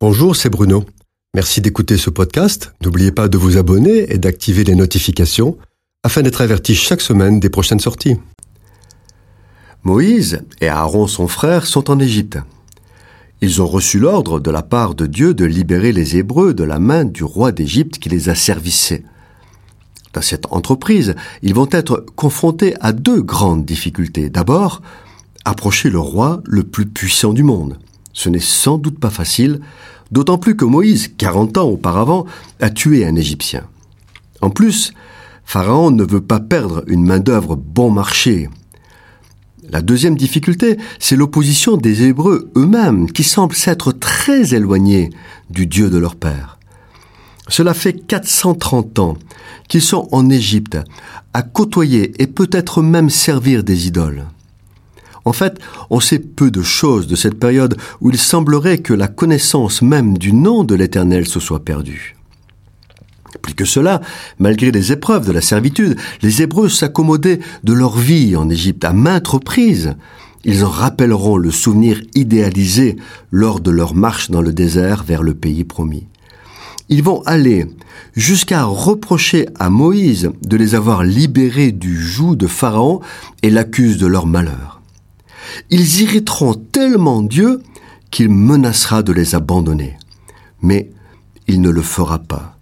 Bonjour, c'est Bruno. Merci d'écouter ce podcast. N'oubliez pas de vous abonner et d'activer les notifications afin d'être averti chaque semaine des prochaines sorties. Moïse et Aaron son frère sont en Égypte. Ils ont reçu l'ordre de la part de Dieu de libérer les Hébreux de la main du roi d'Égypte qui les a servissés. Dans cette entreprise, ils vont être confrontés à deux grandes difficultés. D'abord, approcher le roi le plus puissant du monde. Ce n'est sans doute pas facile, d'autant plus que Moïse, 40 ans auparavant, a tué un Égyptien. En plus, Pharaon ne veut pas perdre une main-d'œuvre bon marché. La deuxième difficulté, c'est l'opposition des Hébreux eux-mêmes, qui semblent s'être très éloignés du Dieu de leur père. Cela fait 430 ans qu'ils sont en Égypte, à côtoyer et peut-être même servir des idoles. En fait, on sait peu de choses de cette période où il semblerait que la connaissance même du nom de l'Éternel se soit perdue. Plus que cela, malgré les épreuves de la servitude, les Hébreux s'accommodaient de leur vie en Égypte à maintes reprises. Ils en rappelleront le souvenir idéalisé lors de leur marche dans le désert vers le pays promis. Ils vont aller jusqu'à reprocher à Moïse de les avoir libérés du joug de Pharaon et l'accusent de leur malheur ils irriteront tellement Dieu qu'il menacera de les abandonner. Mais il ne le fera pas.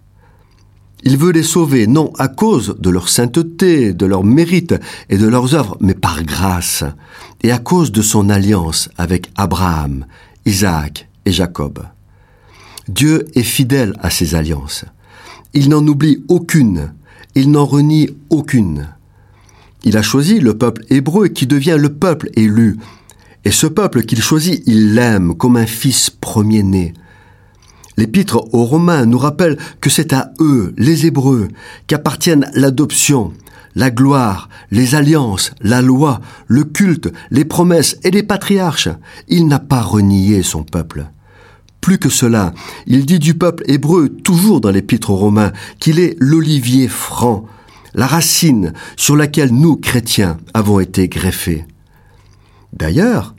Il veut les sauver non à cause de leur sainteté, de leur mérite et de leurs œuvres, mais par grâce, et à cause de son alliance avec Abraham, Isaac et Jacob. Dieu est fidèle à ses alliances. Il n'en oublie aucune, il n'en renie aucune. Il a choisi le peuple hébreu qui devient le peuple élu. Et ce peuple qu'il choisit, il l'aime comme un fils premier-né. L'épître aux Romains nous rappelle que c'est à eux, les Hébreux, qu'appartiennent l'adoption, la gloire, les alliances, la loi, le culte, les promesses et les patriarches. Il n'a pas renié son peuple. Plus que cela, il dit du peuple hébreu, toujours dans l'épître aux Romains, qu'il est l'olivier franc, la racine sur laquelle nous, chrétiens, avons été greffés. D'ailleurs,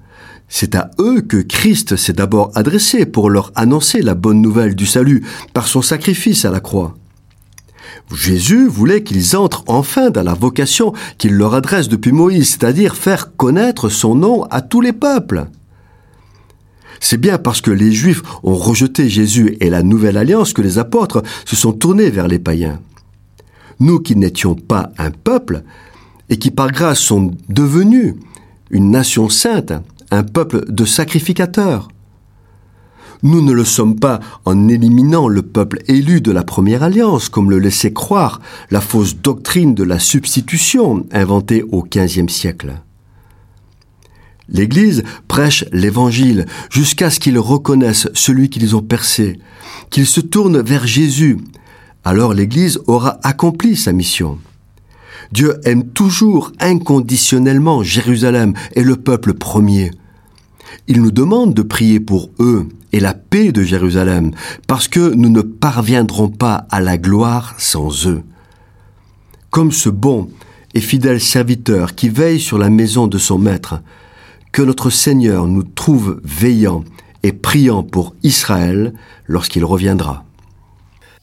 c'est à eux que Christ s'est d'abord adressé pour leur annoncer la bonne nouvelle du salut par son sacrifice à la croix. Jésus voulait qu'ils entrent enfin dans la vocation qu'il leur adresse depuis Moïse, c'est-à-dire faire connaître son nom à tous les peuples. C'est bien parce que les Juifs ont rejeté Jésus et la nouvelle alliance que les apôtres se sont tournés vers les païens nous qui n'étions pas un peuple, et qui par grâce sont devenus une nation sainte, un peuple de sacrificateurs. Nous ne le sommes pas en éliminant le peuple élu de la première alliance, comme le laissait croire la fausse doctrine de la substitution inventée au XVe siècle. L'Église prêche l'Évangile jusqu'à ce qu'ils reconnaissent celui qu'ils ont percé, qu'ils se tournent vers Jésus, alors l'Église aura accompli sa mission. Dieu aime toujours inconditionnellement Jérusalem et le peuple premier. Il nous demande de prier pour eux et la paix de Jérusalem, parce que nous ne parviendrons pas à la gloire sans eux. Comme ce bon et fidèle serviteur qui veille sur la maison de son maître, que notre Seigneur nous trouve veillant et priant pour Israël lorsqu'il reviendra.